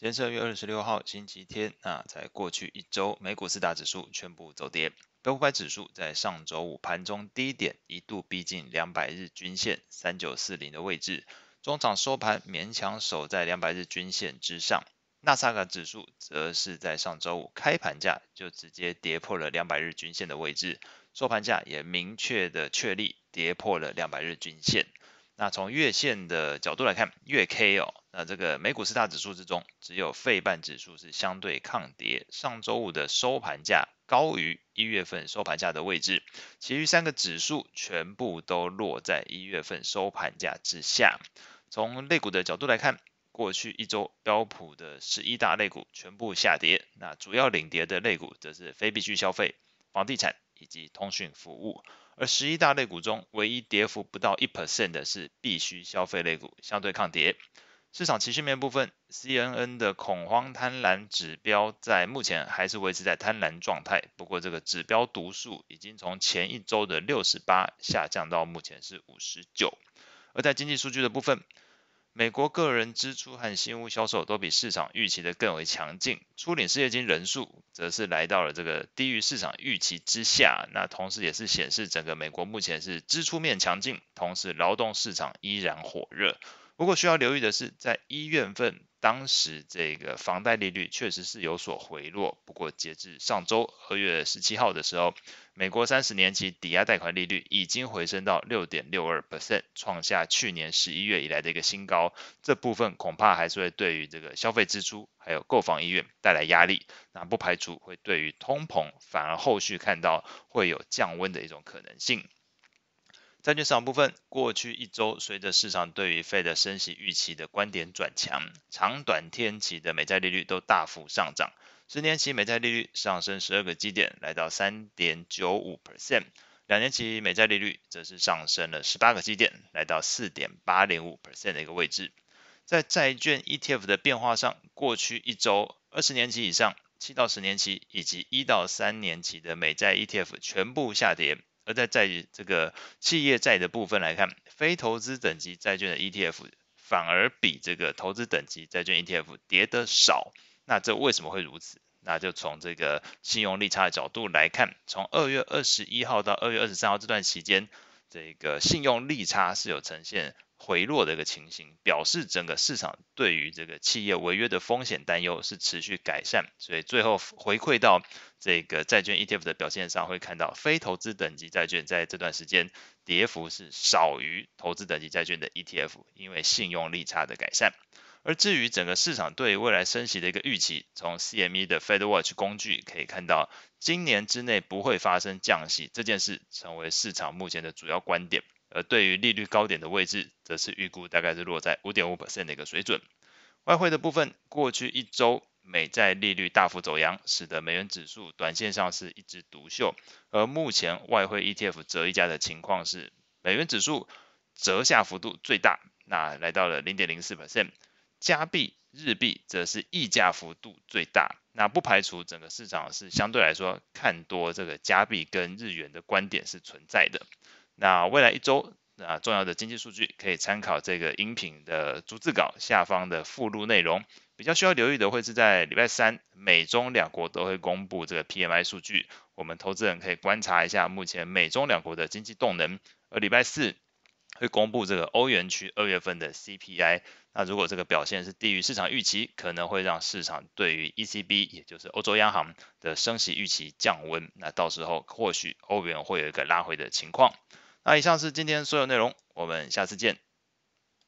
今天是二月二十六号，星期天。那在过去一周，美股四大指数全部走跌。标普五百指数在上周五盘中低点一度逼近两百日均线三九四零的位置，中场收盘勉强守在两百日均线之上。纳斯达克指数则是在上周五开盘价就直接跌破了两百日均线的位置，收盘价也明确的确立跌破了两百日均线。那从月线的角度来看，月 K 哦，那这个美股四大指数之中，只有费半指数是相对抗跌，上周五的收盘价高于一月份收盘价的位置，其余三个指数全部都落在一月份收盘价之下。从类股的角度来看，过去一周标普的十一大类股全部下跌，那主要领跌的类股则是非必需消费、房地产以及通讯服务。而十一大类股中，唯一跌幅不到一 percent 的是必需消费类股，相对抗跌。市场情绪面部分，CNN 的恐慌贪婪指标在目前还是维持在贪婪状态，不过这个指标读数已经从前一周的六十八下降到目前是五十九。而在经济数据的部分，美国个人支出和新屋销售都比市场预期的更为强劲，初领失业金人数则是来到了这个低于市场预期之下，那同时也是显示整个美国目前是支出面强劲，同时劳动市场依然火热。不过需要留意的是，在一月份。当时这个房贷利率确实是有所回落，不过截至上周二月十七号的时候，美国三十年期抵押贷款利率已经回升到六点六二 percent，创下去年十一月以来的一个新高。这部分恐怕还是会对于这个消费支出还有购房意愿带来压力，那不排除会对于通膨反而后续看到会有降温的一种可能性。债券市场部分，过去一周随着市场对于 Fed 升息预期的观点转强，长短天期的美债利率都大幅上涨，十年期美债利率上升十二个基点，来到三点九五 percent，两年期美债利率则是上升了十八个基点，来到四点八零五 percent 的一个位置。在债券 ETF 的变化上，过去一周二十年期以上、七到十年期以及一到三年期的美债 ETF 全部下跌。而在在这个企业债的部分来看，非投资等级债券的 ETF 反而比这个投资等级债券 ETF 跌得少。那这为什么会如此？那就从这个信用利差的角度来看，从二月二十一号到二月二十三号这段期间，这个信用利差是有呈现。回落的一个情形，表示整个市场对于这个企业违约的风险担忧是持续改善，所以最后回馈到这个债券 ETF 的表现上，会看到非投资等级债券在这段时间跌幅是少于投资等级债券的 ETF，因为信用利差的改善。而至于整个市场对未来升息的一个预期，从 CME 的 Fed Watch 工具可以看到，今年之内不会发生降息这件事，成为市场目前的主要观点。而对于利率高点的位置，则是预估大概是落在五点五 percent 的一个水准。外汇的部分，过去一周美债利率大幅走扬，使得美元指数短线上是一枝独秀。而目前外汇 ETF 折溢价的情况是，美元指数折下幅度最大，那来到了零点零四 percent。加币、日币则是溢价幅度最大。那不排除整个市场是相对来说看多这个加币跟日元的观点是存在的。那未来一周啊，重要的经济数据可以参考这个音频的逐字稿下方的附录内容。比较需要留意的会是在礼拜三，美中两国都会公布这个 PMI 数据，我们投资人可以观察一下目前美中两国的经济动能。而礼拜四会公布这个欧元区二月份的 CPI，那如果这个表现是低于市场预期，可能会让市场对于 ECB 也就是欧洲央行的升息预期降温，那到时候或许欧元会有一个拉回的情况。那以上是今天所有内容，我们下次见。